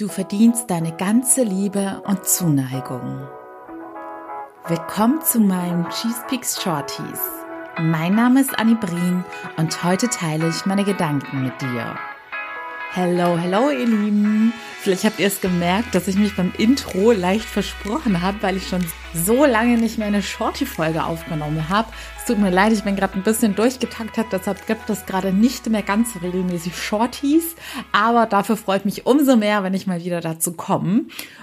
Du verdienst deine ganze Liebe und Zuneigung. Willkommen zu meinen Cheese Peaks Shorties. Mein Name ist Annie Brien und heute teile ich meine Gedanken mit dir. Hello, hello ihr Lieben. Vielleicht habt ihr es gemerkt, dass ich mich beim Intro leicht versprochen habe, weil ich schon so lange nicht mehr eine Shorty-Folge aufgenommen habe. Es tut mir leid, ich bin gerade ein bisschen durchgetaktet, deshalb gibt es gerade nicht mehr ganz regelmäßig Shorties. Aber dafür freut mich umso mehr, wenn ich mal wieder dazu komme.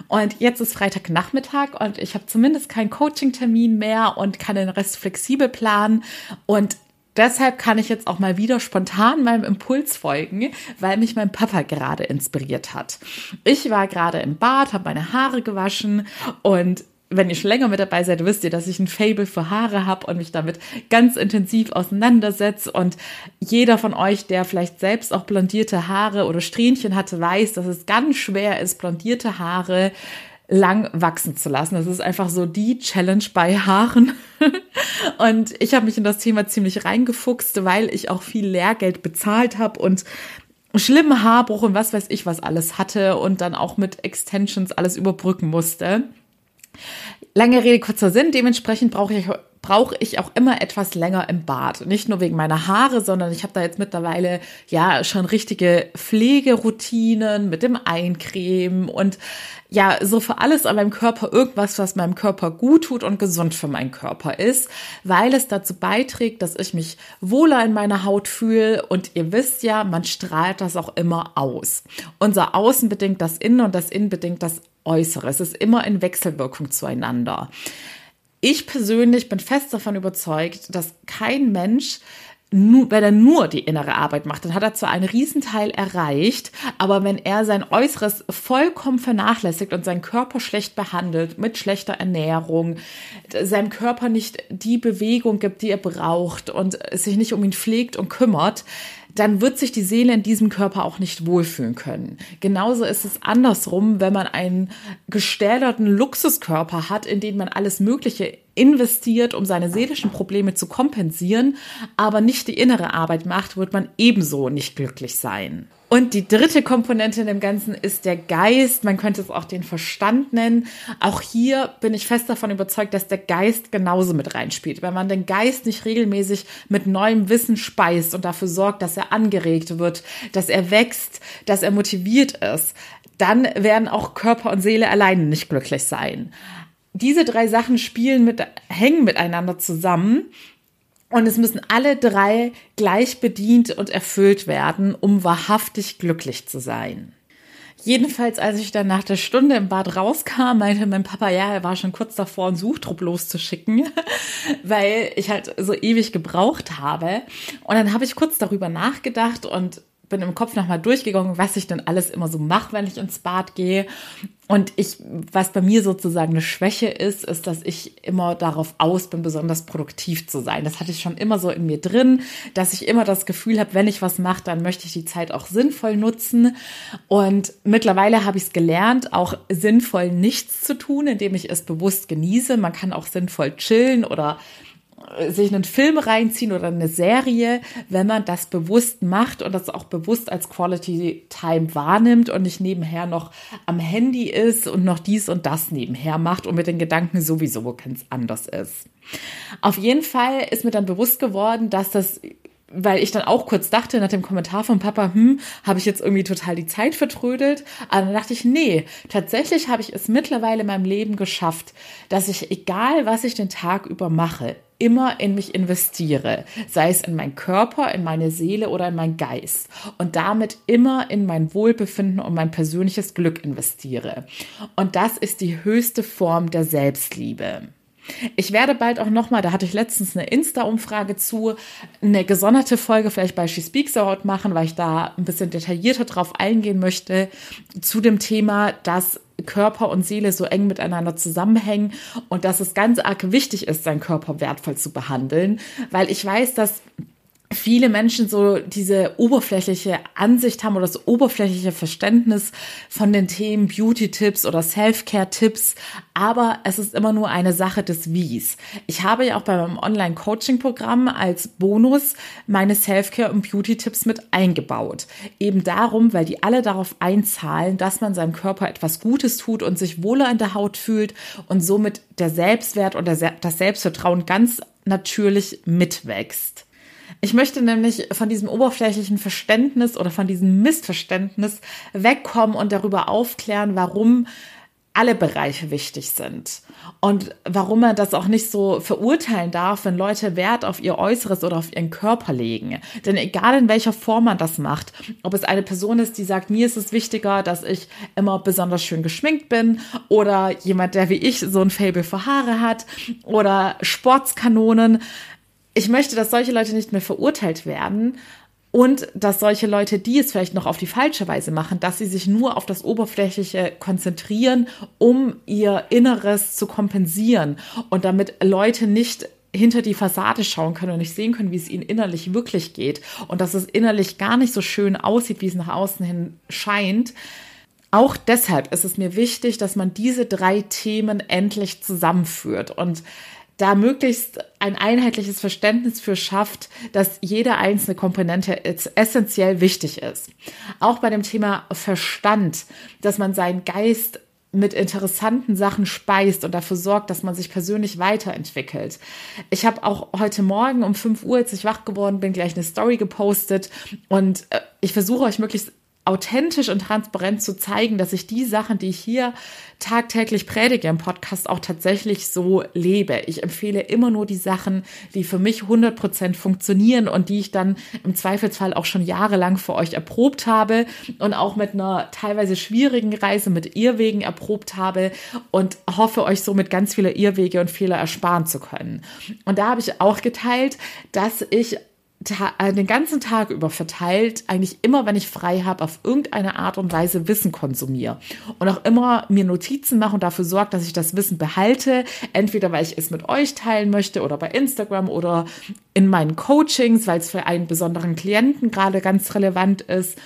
Und jetzt ist Freitagnachmittag und ich habe zumindest keinen Coaching-Termin mehr und kann den Rest flexibel planen. Und Deshalb kann ich jetzt auch mal wieder spontan meinem Impuls folgen, weil mich mein Papa gerade inspiriert hat. Ich war gerade im Bad, habe meine Haare gewaschen und wenn ihr schon länger mit dabei seid, wisst ihr, dass ich ein Fable für Haare habe und mich damit ganz intensiv auseinandersetze. Und jeder von euch, der vielleicht selbst auch blondierte Haare oder Strähnchen hatte, weiß, dass es ganz schwer ist, blondierte Haare lang wachsen zu lassen. Das ist einfach so die Challenge bei Haaren. und ich habe mich in das Thema ziemlich reingefuchst, weil ich auch viel Lehrgeld bezahlt habe und schlimmen Haarbruch und was weiß ich was alles hatte und dann auch mit Extensions alles überbrücken musste. Lange Rede, kurzer Sinn. Dementsprechend brauche ich brauche ich auch immer etwas länger im Bad. Nicht nur wegen meiner Haare, sondern ich habe da jetzt mittlerweile ja schon richtige Pflegeroutinen mit dem Eincremen und ja, so für alles an meinem Körper irgendwas, was meinem Körper gut tut und gesund für meinen Körper ist, weil es dazu beiträgt, dass ich mich wohler in meiner Haut fühle und ihr wisst ja, man strahlt das auch immer aus. Unser Außen bedingt das Innen und das Innen bedingt das Äußere. Es ist immer in Wechselwirkung zueinander. Ich persönlich bin fest davon überzeugt, dass kein Mensch nur, wenn er nur die innere Arbeit macht, dann hat er zwar einen Riesenteil erreicht, aber wenn er sein Äußeres vollkommen vernachlässigt und seinen Körper schlecht behandelt, mit schlechter Ernährung, seinem Körper nicht die Bewegung gibt, die er braucht und sich nicht um ihn pflegt und kümmert, dann wird sich die Seele in diesem Körper auch nicht wohlfühlen können. Genauso ist es andersrum, wenn man einen gestählerten Luxuskörper hat, in den man alles Mögliche investiert, um seine seelischen Probleme zu kompensieren, aber nicht die innere Arbeit macht, wird man ebenso nicht glücklich sein. Und die dritte Komponente in dem Ganzen ist der Geist. Man könnte es auch den Verstand nennen. Auch hier bin ich fest davon überzeugt, dass der Geist genauso mit reinspielt. Wenn man den Geist nicht regelmäßig mit neuem Wissen speist und dafür sorgt, dass er angeregt wird, dass er wächst, dass er motiviert ist, dann werden auch Körper und Seele alleine nicht glücklich sein. Diese drei Sachen spielen mit, hängen miteinander zusammen und es müssen alle drei gleich bedient und erfüllt werden, um wahrhaftig glücklich zu sein. Jedenfalls, als ich dann nach der Stunde im Bad rauskam, meinte mein Papa, ja, er war schon kurz davor, einen Suchtrupp loszuschicken, weil ich halt so ewig gebraucht habe. Und dann habe ich kurz darüber nachgedacht und bin im Kopf nochmal durchgegangen, was ich denn alles immer so mache, wenn ich ins Bad gehe. Und ich, was bei mir sozusagen eine Schwäche ist, ist, dass ich immer darauf aus bin, besonders produktiv zu sein. Das hatte ich schon immer so in mir drin, dass ich immer das Gefühl habe, wenn ich was mache, dann möchte ich die Zeit auch sinnvoll nutzen. Und mittlerweile habe ich es gelernt, auch sinnvoll nichts zu tun, indem ich es bewusst genieße. Man kann auch sinnvoll chillen oder sich einen Film reinziehen oder eine Serie, wenn man das bewusst macht und das auch bewusst als Quality Time wahrnimmt und nicht nebenher noch am Handy ist und noch dies und das nebenher macht und mit den Gedanken sowieso ganz anders ist. Auf jeden Fall ist mir dann bewusst geworden, dass das weil ich dann auch kurz dachte nach dem Kommentar von Papa, hm, habe ich jetzt irgendwie total die Zeit vertrödelt. Aber dann dachte ich, nee, tatsächlich habe ich es mittlerweile in meinem Leben geschafft, dass ich, egal was ich den Tag über mache, immer in mich investiere, sei es in meinen Körper, in meine Seele oder in meinen Geist und damit immer in mein Wohlbefinden und mein persönliches Glück investiere. Und das ist die höchste Form der Selbstliebe. Ich werde bald auch nochmal, da hatte ich letztens eine Insta-Umfrage zu, eine gesonderte Folge vielleicht bei She Speaks Out machen, weil ich da ein bisschen detaillierter drauf eingehen möchte zu dem Thema, dass Körper und Seele so eng miteinander zusammenhängen und dass es ganz arg wichtig ist, seinen Körper wertvoll zu behandeln, weil ich weiß, dass viele Menschen so diese oberflächliche Ansicht haben oder das oberflächliche Verständnis von den Themen Beauty-Tipps oder Self-Care-Tipps. Aber es ist immer nur eine Sache des Wies. Ich habe ja auch bei meinem Online-Coaching-Programm als Bonus meine Self-Care- und Beauty-Tipps mit eingebaut. Eben darum, weil die alle darauf einzahlen, dass man seinem Körper etwas Gutes tut und sich wohler in der Haut fühlt und somit der Selbstwert und das Selbstvertrauen ganz natürlich mitwächst. Ich möchte nämlich von diesem oberflächlichen Verständnis oder von diesem Missverständnis wegkommen und darüber aufklären, warum alle Bereiche wichtig sind und warum man das auch nicht so verurteilen darf, wenn Leute Wert auf ihr Äußeres oder auf ihren Körper legen. Denn egal in welcher Form man das macht, ob es eine Person ist, die sagt, mir ist es wichtiger, dass ich immer besonders schön geschminkt bin oder jemand, der wie ich so ein Fable für Haare hat oder Sportskanonen, ich möchte, dass solche Leute nicht mehr verurteilt werden und dass solche Leute, die es vielleicht noch auf die falsche Weise machen, dass sie sich nur auf das Oberflächliche konzentrieren, um ihr Inneres zu kompensieren und damit Leute nicht hinter die Fassade schauen können und nicht sehen können, wie es ihnen innerlich wirklich geht und dass es innerlich gar nicht so schön aussieht, wie es nach außen hin scheint. Auch deshalb ist es mir wichtig, dass man diese drei Themen endlich zusammenführt und da möglichst ein einheitliches Verständnis für schafft, dass jede einzelne Komponente essentiell wichtig ist. Auch bei dem Thema Verstand, dass man seinen Geist mit interessanten Sachen speist und dafür sorgt, dass man sich persönlich weiterentwickelt. Ich habe auch heute Morgen um 5 Uhr, als ich wach geworden bin, gleich eine Story gepostet und äh, ich versuche euch möglichst authentisch und transparent zu zeigen, dass ich die Sachen, die ich hier tagtäglich predige im Podcast, auch tatsächlich so lebe. Ich empfehle immer nur die Sachen, die für mich 100% funktionieren und die ich dann im Zweifelsfall auch schon jahrelang für euch erprobt habe und auch mit einer teilweise schwierigen Reise mit Irrwegen erprobt habe und hoffe euch somit ganz viele Irrwege und Fehler ersparen zu können. Und da habe ich auch geteilt, dass ich den ganzen Tag über verteilt, eigentlich immer, wenn ich frei habe, auf irgendeine Art und Weise Wissen konsumiere. Und auch immer mir Notizen mache und dafür sorge, dass ich das Wissen behalte. Entweder weil ich es mit euch teilen möchte oder bei Instagram oder in meinen Coachings, weil es für einen besonderen Klienten gerade ganz relevant ist.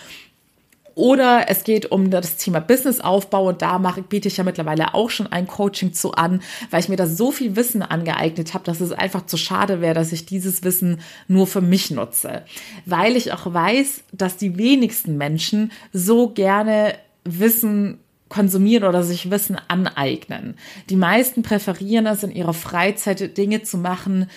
Oder es geht um das Thema Businessaufbau und da mache, biete ich ja mittlerweile auch schon ein Coaching zu an, weil ich mir da so viel Wissen angeeignet habe, dass es einfach zu schade wäre, dass ich dieses Wissen nur für mich nutze. Weil ich auch weiß, dass die wenigsten Menschen so gerne Wissen konsumieren oder sich Wissen aneignen. Die meisten präferieren es in ihrer Freizeit Dinge zu machen,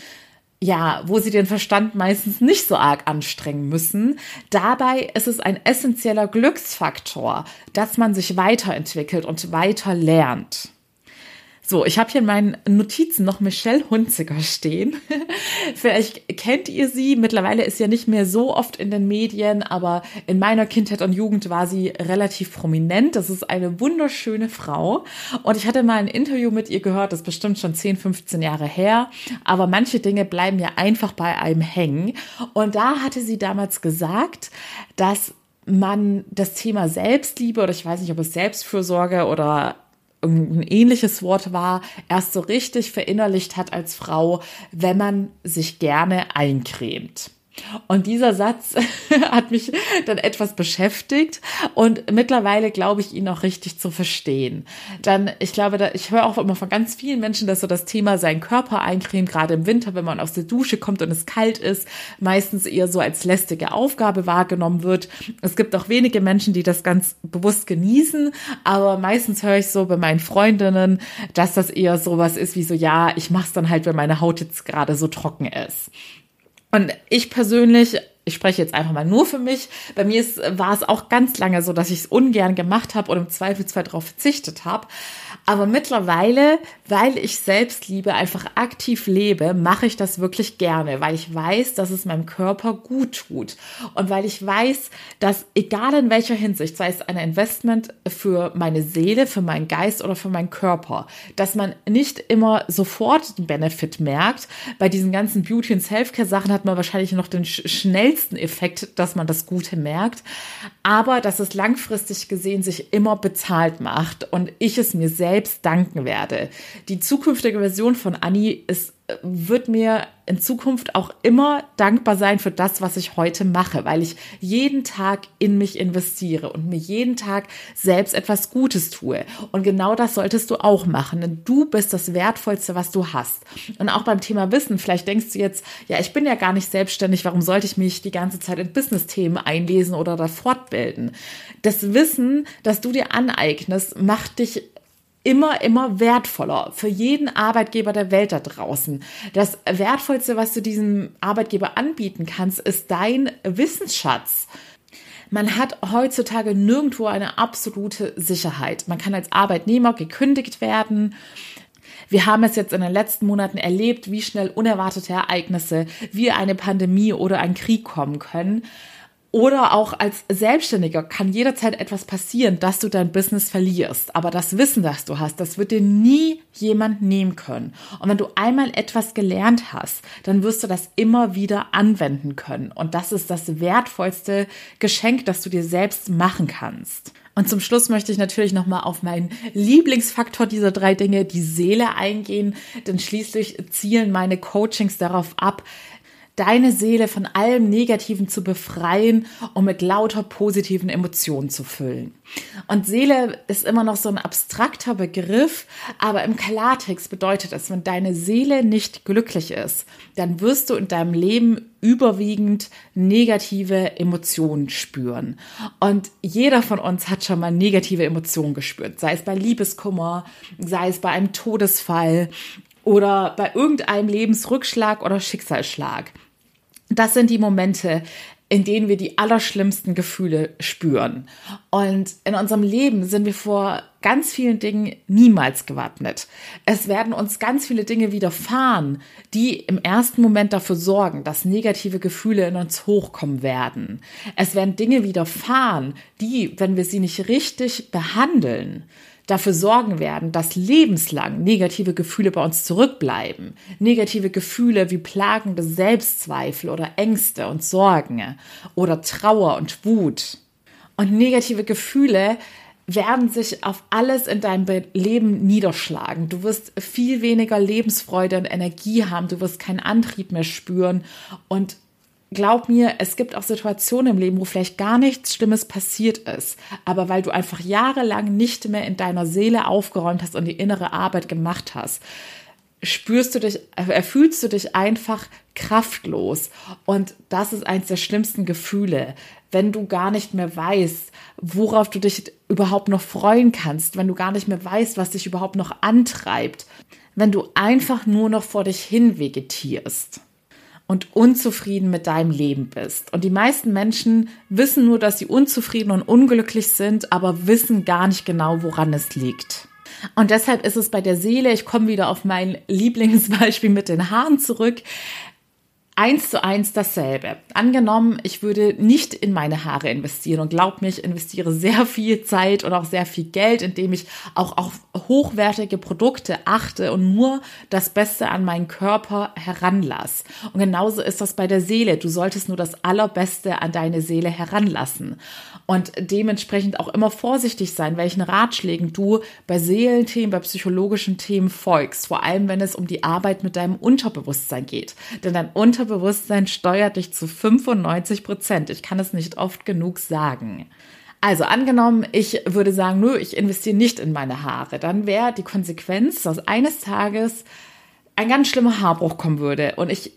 ja, wo sie den Verstand meistens nicht so arg anstrengen müssen. Dabei ist es ein essentieller Glücksfaktor, dass man sich weiterentwickelt und weiter lernt. So, ich habe hier in meinen Notizen noch Michelle Hunziker stehen. Vielleicht kennt ihr sie. Mittlerweile ist sie ja nicht mehr so oft in den Medien, aber in meiner Kindheit und Jugend war sie relativ prominent. Das ist eine wunderschöne Frau. Und ich hatte mal ein Interview mit ihr gehört, das ist bestimmt schon 10, 15 Jahre her. Aber manche Dinge bleiben ja einfach bei einem hängen. Und da hatte sie damals gesagt, dass man das Thema Selbstliebe oder ich weiß nicht, ob es Selbstfürsorge oder ein ähnliches Wort war, erst so richtig verinnerlicht hat als Frau, wenn man sich gerne eincremt. Und dieser Satz hat mich dann etwas beschäftigt und mittlerweile glaube ich ihn auch richtig zu verstehen. Dann, ich glaube, ich höre auch immer von ganz vielen Menschen, dass so das Thema sein Körper eincremen, gerade im Winter, wenn man aus der Dusche kommt und es kalt ist, meistens eher so als lästige Aufgabe wahrgenommen wird. Es gibt auch wenige Menschen, die das ganz bewusst genießen, aber meistens höre ich so bei meinen Freundinnen, dass das eher sowas ist wie so, ja, ich mache es dann halt, wenn meine Haut jetzt gerade so trocken ist. Und ich persönlich ich spreche jetzt einfach mal nur für mich. Bei mir ist, war es auch ganz lange so, dass ich es ungern gemacht habe und im Zweifelsfall darauf verzichtet habe. Aber mittlerweile, weil ich Selbstliebe einfach aktiv lebe, mache ich das wirklich gerne, weil ich weiß, dass es meinem Körper gut tut. Und weil ich weiß, dass egal in welcher Hinsicht, sei es ein Investment für meine Seele, für meinen Geist oder für meinen Körper, dass man nicht immer sofort den Benefit merkt. Bei diesen ganzen Beauty- und Selfcare-Sachen hat man wahrscheinlich noch den schnell schnellsten Effekt, dass man das Gute merkt, aber dass es langfristig gesehen sich immer bezahlt macht und ich es mir selbst danken werde. Die zukünftige Version von Annie ist wird mir in Zukunft auch immer dankbar sein für das, was ich heute mache, weil ich jeden Tag in mich investiere und mir jeden Tag selbst etwas Gutes tue. Und genau das solltest du auch machen, denn du bist das Wertvollste, was du hast. Und auch beim Thema Wissen, vielleicht denkst du jetzt, ja, ich bin ja gar nicht selbstständig, warum sollte ich mich die ganze Zeit in Business-Themen einlesen oder da fortbilden? Das Wissen, das du dir aneignest, macht dich immer, immer wertvoller für jeden Arbeitgeber der Welt da draußen. Das Wertvollste, was du diesem Arbeitgeber anbieten kannst, ist dein Wissensschatz. Man hat heutzutage nirgendwo eine absolute Sicherheit. Man kann als Arbeitnehmer gekündigt werden. Wir haben es jetzt in den letzten Monaten erlebt, wie schnell unerwartete Ereignisse wie eine Pandemie oder ein Krieg kommen können. Oder auch als Selbstständiger kann jederzeit etwas passieren, dass du dein Business verlierst. Aber das Wissen, das du hast, das wird dir nie jemand nehmen können. Und wenn du einmal etwas gelernt hast, dann wirst du das immer wieder anwenden können. Und das ist das wertvollste Geschenk, das du dir selbst machen kannst. Und zum Schluss möchte ich natürlich nochmal auf meinen Lieblingsfaktor dieser drei Dinge, die Seele eingehen, denn schließlich zielen meine Coachings darauf ab, deine Seele von allem Negativen zu befreien und mit lauter positiven Emotionen zu füllen. Und Seele ist immer noch so ein abstrakter Begriff, aber im Klartext bedeutet es, wenn deine Seele nicht glücklich ist, dann wirst du in deinem Leben überwiegend negative Emotionen spüren. Und jeder von uns hat schon mal negative Emotionen gespürt, sei es bei Liebeskummer, sei es bei einem Todesfall oder bei irgendeinem Lebensrückschlag oder Schicksalsschlag. Das sind die Momente, in denen wir die allerschlimmsten Gefühle spüren. Und in unserem Leben sind wir vor ganz vielen Dingen niemals gewappnet. Es werden uns ganz viele Dinge widerfahren, die im ersten Moment dafür sorgen, dass negative Gefühle in uns hochkommen werden. Es werden Dinge widerfahren, die, wenn wir sie nicht richtig behandeln, dafür sorgen werden, dass lebenslang negative Gefühle bei uns zurückbleiben. Negative Gefühle wie plagende Selbstzweifel oder Ängste und Sorgen oder Trauer und Wut. Und negative Gefühle werden sich auf alles in deinem Leben niederschlagen. Du wirst viel weniger Lebensfreude und Energie haben, du wirst keinen Antrieb mehr spüren und glaub mir, es gibt auch Situationen im Leben, wo vielleicht gar nichts Schlimmes passiert ist, aber weil du einfach jahrelang nicht mehr in deiner Seele aufgeräumt hast und die innere Arbeit gemacht hast, spürst du dich, erfühlst du dich einfach kraftlos. Und das ist eines der schlimmsten Gefühle, wenn du gar nicht mehr weißt, worauf du dich überhaupt noch freuen kannst, wenn du gar nicht mehr weißt, was dich überhaupt noch antreibt, wenn du einfach nur noch vor dich hin vegetierst und unzufrieden mit deinem Leben bist. Und die meisten Menschen wissen nur, dass sie unzufrieden und unglücklich sind, aber wissen gar nicht genau, woran es liegt. Und deshalb ist es bei der Seele, ich komme wieder auf mein Lieblingsbeispiel mit den Haaren zurück, eins zu eins dasselbe. Angenommen, ich würde nicht in meine Haare investieren und glaub mir, ich investiere sehr viel Zeit und auch sehr viel Geld, indem ich auch auf hochwertige Produkte achte und nur das Beste an meinen Körper heranlasse. Und genauso ist das bei der Seele. Du solltest nur das Allerbeste an deine Seele heranlassen und dementsprechend auch immer vorsichtig sein, welchen Ratschlägen du bei Seelenthemen, bei psychologischen Themen folgst. Vor allem, wenn es um die Arbeit mit deinem Unterbewusstsein geht. Denn dein Unterbewusstsein steuert dich zu 95 Prozent. Ich kann es nicht oft genug sagen. Also angenommen, ich würde sagen, nö, ich investiere nicht in meine Haare, dann wäre die Konsequenz, dass eines Tages ein ganz schlimmer Haarbruch kommen würde und ich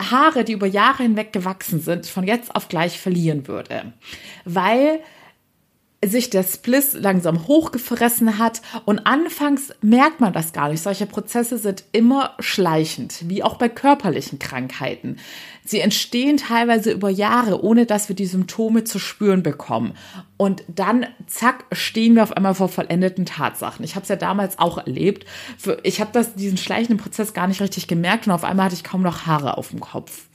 Haare, die über Jahre hinweg gewachsen sind, von jetzt auf gleich verlieren würde. Weil sich der Spliss langsam hochgefressen hat und anfangs merkt man das gar nicht. Solche Prozesse sind immer schleichend, wie auch bei körperlichen Krankheiten. Sie entstehen teilweise über Jahre, ohne dass wir die Symptome zu spüren bekommen. Und dann, zack, stehen wir auf einmal vor vollendeten Tatsachen. Ich habe es ja damals auch erlebt. Ich habe diesen schleichenden Prozess gar nicht richtig gemerkt und auf einmal hatte ich kaum noch Haare auf dem Kopf.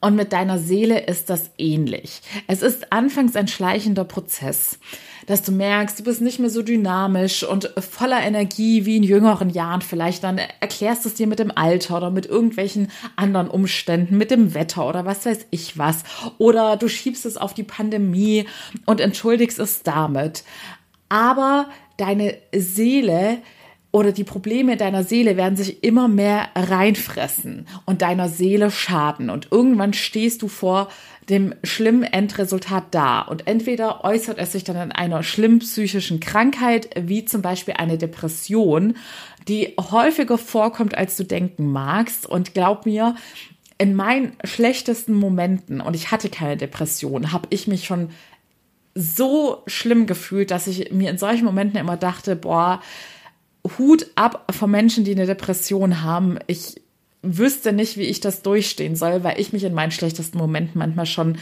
Und mit deiner Seele ist das ähnlich. Es ist anfangs ein schleichender Prozess, dass du merkst, du bist nicht mehr so dynamisch und voller Energie wie in jüngeren Jahren vielleicht. Dann erklärst du es dir mit dem Alter oder mit irgendwelchen anderen Umständen, mit dem Wetter oder was weiß ich was. Oder du schiebst es auf die Pandemie und entschuldigst es damit. Aber deine Seele oder die Probleme deiner Seele werden sich immer mehr reinfressen und deiner Seele schaden. Und irgendwann stehst du vor dem schlimmen Endresultat da. Und entweder äußert es sich dann in einer schlimmen psychischen Krankheit, wie zum Beispiel eine Depression, die häufiger vorkommt, als du denken magst. Und glaub mir, in meinen schlechtesten Momenten, und ich hatte keine Depression, habe ich mich schon so schlimm gefühlt, dass ich mir in solchen Momenten immer dachte, boah, Hut ab von Menschen, die eine Depression haben. Ich wüsste nicht, wie ich das durchstehen soll, weil ich mich in meinen schlechtesten Momenten manchmal schon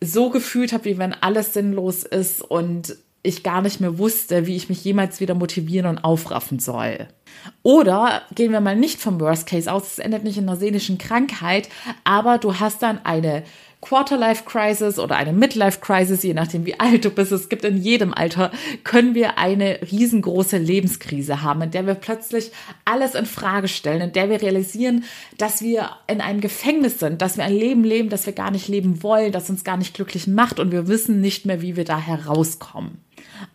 so gefühlt habe, wie wenn alles sinnlos ist und ich gar nicht mehr wusste, wie ich mich jemals wieder motivieren und aufraffen soll. Oder gehen wir mal nicht vom Worst Case aus, es endet nicht in einer seelischen Krankheit, aber du hast dann eine Quarterlife-Crisis oder eine Midlife-Crisis, je nachdem wie alt du bist. Es gibt in jedem Alter, können wir eine riesengroße Lebenskrise haben, in der wir plötzlich alles in Frage stellen, in der wir realisieren, dass wir in einem Gefängnis sind, dass wir ein Leben leben, das wir gar nicht leben wollen, das uns gar nicht glücklich macht und wir wissen nicht mehr, wie wir da herauskommen.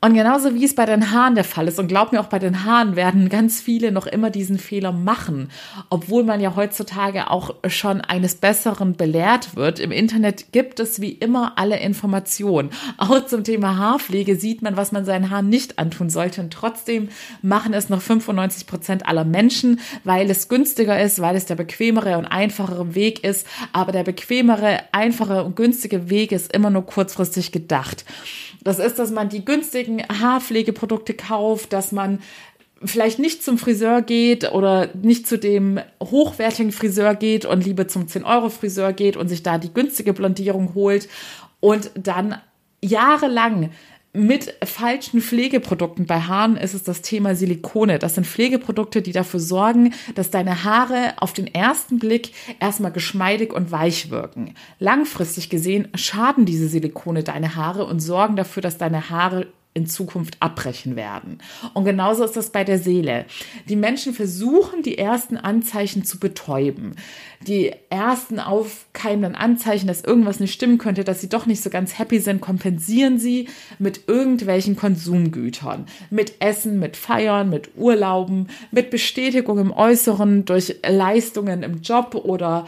Und genauso wie es bei den Haaren der Fall ist, und glaub mir, auch bei den Haaren werden ganz viele noch immer diesen Fehler machen, obwohl man ja heutzutage auch schon eines Besseren belehrt wird. Im Internet gibt es wie immer alle Informationen. Auch zum Thema Haarpflege sieht man, was man seinen Haaren nicht antun sollte. Und trotzdem machen es noch 95 Prozent aller Menschen, weil es günstiger ist, weil es der bequemere und einfachere Weg ist. Aber der bequemere, einfache und günstige Weg ist immer nur kurzfristig gedacht. Das ist, dass man die günstigen Haarpflegeprodukte kauft, dass man vielleicht nicht zum Friseur geht oder nicht zu dem hochwertigen Friseur geht und lieber zum 10-Euro-Friseur geht und sich da die günstige Blondierung holt und dann jahrelang mit falschen Pflegeprodukten. Bei Haaren ist es das Thema Silikone. Das sind Pflegeprodukte, die dafür sorgen, dass deine Haare auf den ersten Blick erstmal geschmeidig und weich wirken. Langfristig gesehen schaden diese Silikone deine Haare und sorgen dafür, dass deine Haare in Zukunft abbrechen werden. Und genauso ist das bei der Seele. Die Menschen versuchen, die ersten Anzeichen zu betäuben. Die ersten aufkeimenden Anzeichen, dass irgendwas nicht stimmen könnte, dass sie doch nicht so ganz happy sind, kompensieren sie mit irgendwelchen Konsumgütern. Mit Essen, mit Feiern, mit Urlauben, mit Bestätigung im Äußeren durch Leistungen im Job oder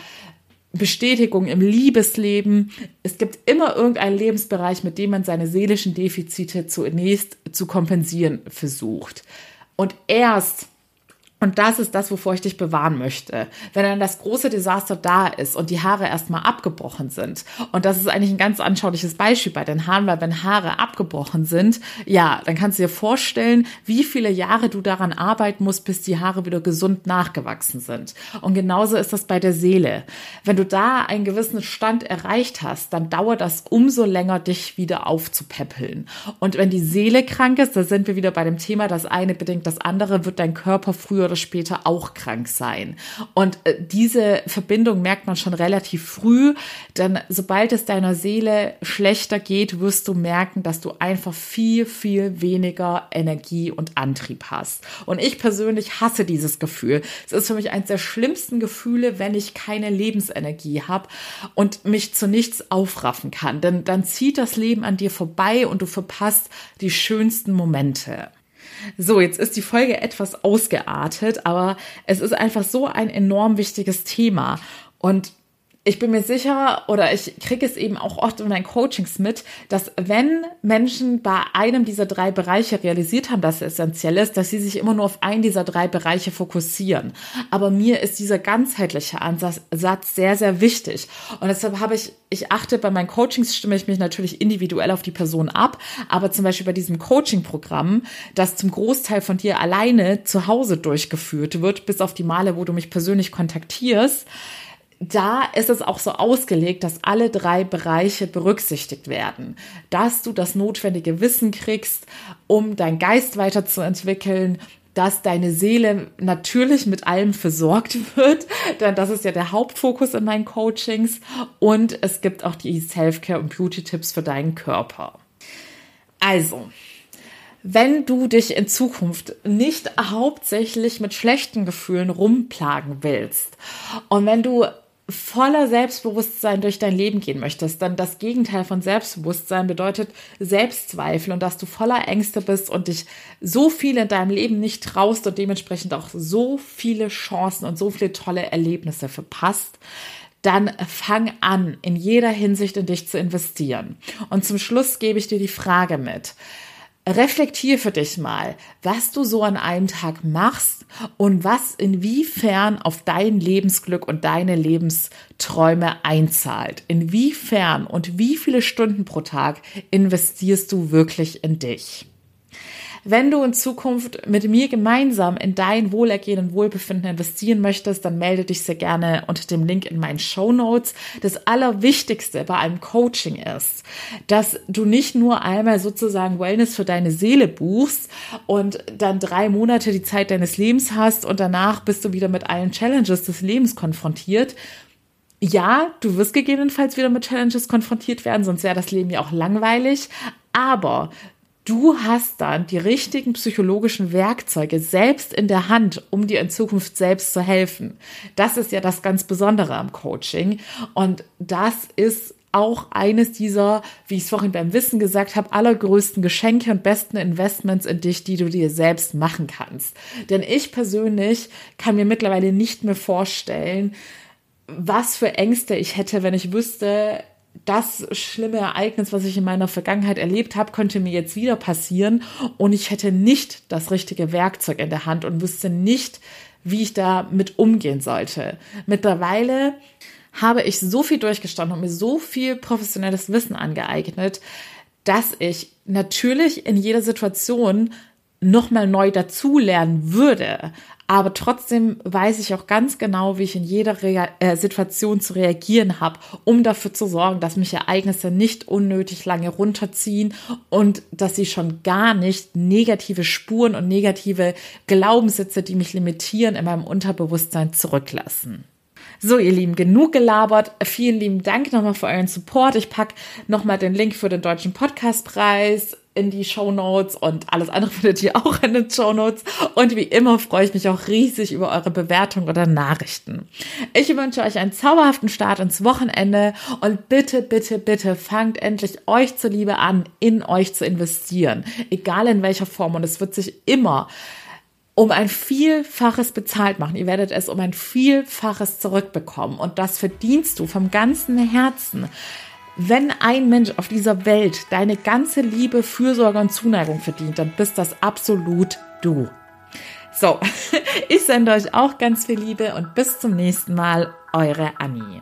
Bestätigung im Liebesleben. Es gibt immer irgendeinen Lebensbereich, mit dem man seine seelischen Defizite zunächst zu kompensieren versucht. Und erst und das ist das, wovor ich dich bewahren möchte. Wenn dann das große Desaster da ist und die Haare erstmal abgebrochen sind. Und das ist eigentlich ein ganz anschauliches Beispiel bei den Haaren, weil wenn Haare abgebrochen sind, ja, dann kannst du dir vorstellen, wie viele Jahre du daran arbeiten musst, bis die Haare wieder gesund nachgewachsen sind. Und genauso ist das bei der Seele. Wenn du da einen gewissen Stand erreicht hast, dann dauert das umso länger, dich wieder aufzupäppeln. Und wenn die Seele krank ist, da sind wir wieder bei dem Thema, das eine bedingt das andere, wird dein Körper früher früher oder später auch krank sein. Und äh, diese Verbindung merkt man schon relativ früh, denn sobald es deiner Seele schlechter geht, wirst du merken, dass du einfach viel, viel weniger Energie und Antrieb hast. Und ich persönlich hasse dieses Gefühl. Es ist für mich eines der schlimmsten Gefühle, wenn ich keine Lebensenergie habe und mich zu nichts aufraffen kann. Denn dann zieht das Leben an dir vorbei und du verpasst die schönsten Momente. So, jetzt ist die Folge etwas ausgeartet, aber es ist einfach so ein enorm wichtiges Thema. Und ich bin mir sicher oder ich kriege es eben auch oft in meinen Coachings mit, dass wenn Menschen bei einem dieser drei Bereiche realisiert haben, dass es essentiell ist, dass sie sich immer nur auf einen dieser drei Bereiche fokussieren. Aber mir ist dieser ganzheitliche Ansatz sehr, sehr wichtig. Und deshalb habe ich, ich achte bei meinen Coachings, stimme ich mich natürlich individuell auf die Person ab. Aber zum Beispiel bei diesem Coaching-Programm, das zum Großteil von dir alleine zu Hause durchgeführt wird, bis auf die Male, wo du mich persönlich kontaktierst, da ist es auch so ausgelegt, dass alle drei Bereiche berücksichtigt werden, dass du das notwendige Wissen kriegst, um dein Geist weiterzuentwickeln, dass deine Seele natürlich mit allem versorgt wird, denn das ist ja der Hauptfokus in meinen Coachings und es gibt auch die Self-Care und Beauty-Tipps für deinen Körper. Also, wenn du dich in Zukunft nicht hauptsächlich mit schlechten Gefühlen rumplagen willst und wenn du voller Selbstbewusstsein durch dein Leben gehen möchtest, dann das Gegenteil von Selbstbewusstsein bedeutet Selbstzweifel und dass du voller Ängste bist und dich so viel in deinem Leben nicht traust und dementsprechend auch so viele Chancen und so viele tolle Erlebnisse verpasst, dann fang an, in jeder Hinsicht in dich zu investieren. Und zum Schluss gebe ich dir die Frage mit. Reflektier für dich mal, was du so an einem Tag machst und was inwiefern auf dein Lebensglück und deine Lebensträume einzahlt. Inwiefern und wie viele Stunden pro Tag investierst du wirklich in dich? Wenn du in Zukunft mit mir gemeinsam in dein Wohlergehen und Wohlbefinden investieren möchtest, dann melde dich sehr gerne unter dem Link in meinen Show Notes. Das Allerwichtigste bei einem Coaching ist, dass du nicht nur einmal sozusagen Wellness für deine Seele buchst und dann drei Monate die Zeit deines Lebens hast und danach bist du wieder mit allen Challenges des Lebens konfrontiert, ja, du wirst gegebenenfalls wieder mit Challenges konfrontiert werden, sonst wäre das Leben ja auch langweilig. Aber Du hast dann die richtigen psychologischen Werkzeuge selbst in der Hand, um dir in Zukunft selbst zu helfen. Das ist ja das ganz Besondere am Coaching. Und das ist auch eines dieser, wie ich es vorhin beim Wissen gesagt habe, allergrößten Geschenke und besten Investments in dich, die du dir selbst machen kannst. Denn ich persönlich kann mir mittlerweile nicht mehr vorstellen, was für Ängste ich hätte, wenn ich wüsste, das schlimme Ereignis, was ich in meiner Vergangenheit erlebt habe, könnte mir jetzt wieder passieren und ich hätte nicht das richtige Werkzeug in der Hand und wüsste nicht, wie ich da mit umgehen sollte. Mittlerweile habe ich so viel durchgestanden und mir so viel professionelles Wissen angeeignet, dass ich natürlich in jeder Situation nochmal neu dazulernen würde. Aber trotzdem weiß ich auch ganz genau, wie ich in jeder Rea äh, Situation zu reagieren habe, um dafür zu sorgen, dass mich Ereignisse nicht unnötig lange runterziehen und dass sie schon gar nicht negative Spuren und negative Glaubenssätze, die mich limitieren, in meinem Unterbewusstsein zurücklassen. So, ihr Lieben, genug gelabert. Vielen lieben Dank nochmal für euren Support. Ich pack nochmal den Link für den deutschen Podcastpreis in die Show Notes und alles andere findet ihr auch in den Show Notes. Und wie immer freue ich mich auch riesig über eure Bewertungen oder Nachrichten. Ich wünsche euch einen zauberhaften Start ins Wochenende und bitte, bitte, bitte fangt endlich euch zuliebe an, in euch zu investieren. Egal in welcher Form. Und es wird sich immer um ein Vielfaches bezahlt machen. Ihr werdet es um ein Vielfaches zurückbekommen. Und das verdienst du vom ganzen Herzen. Wenn ein Mensch auf dieser Welt deine ganze Liebe, Fürsorge und Zuneigung verdient, dann bist das absolut du. So, ich sende euch auch ganz viel Liebe und bis zum nächsten Mal, eure Annie.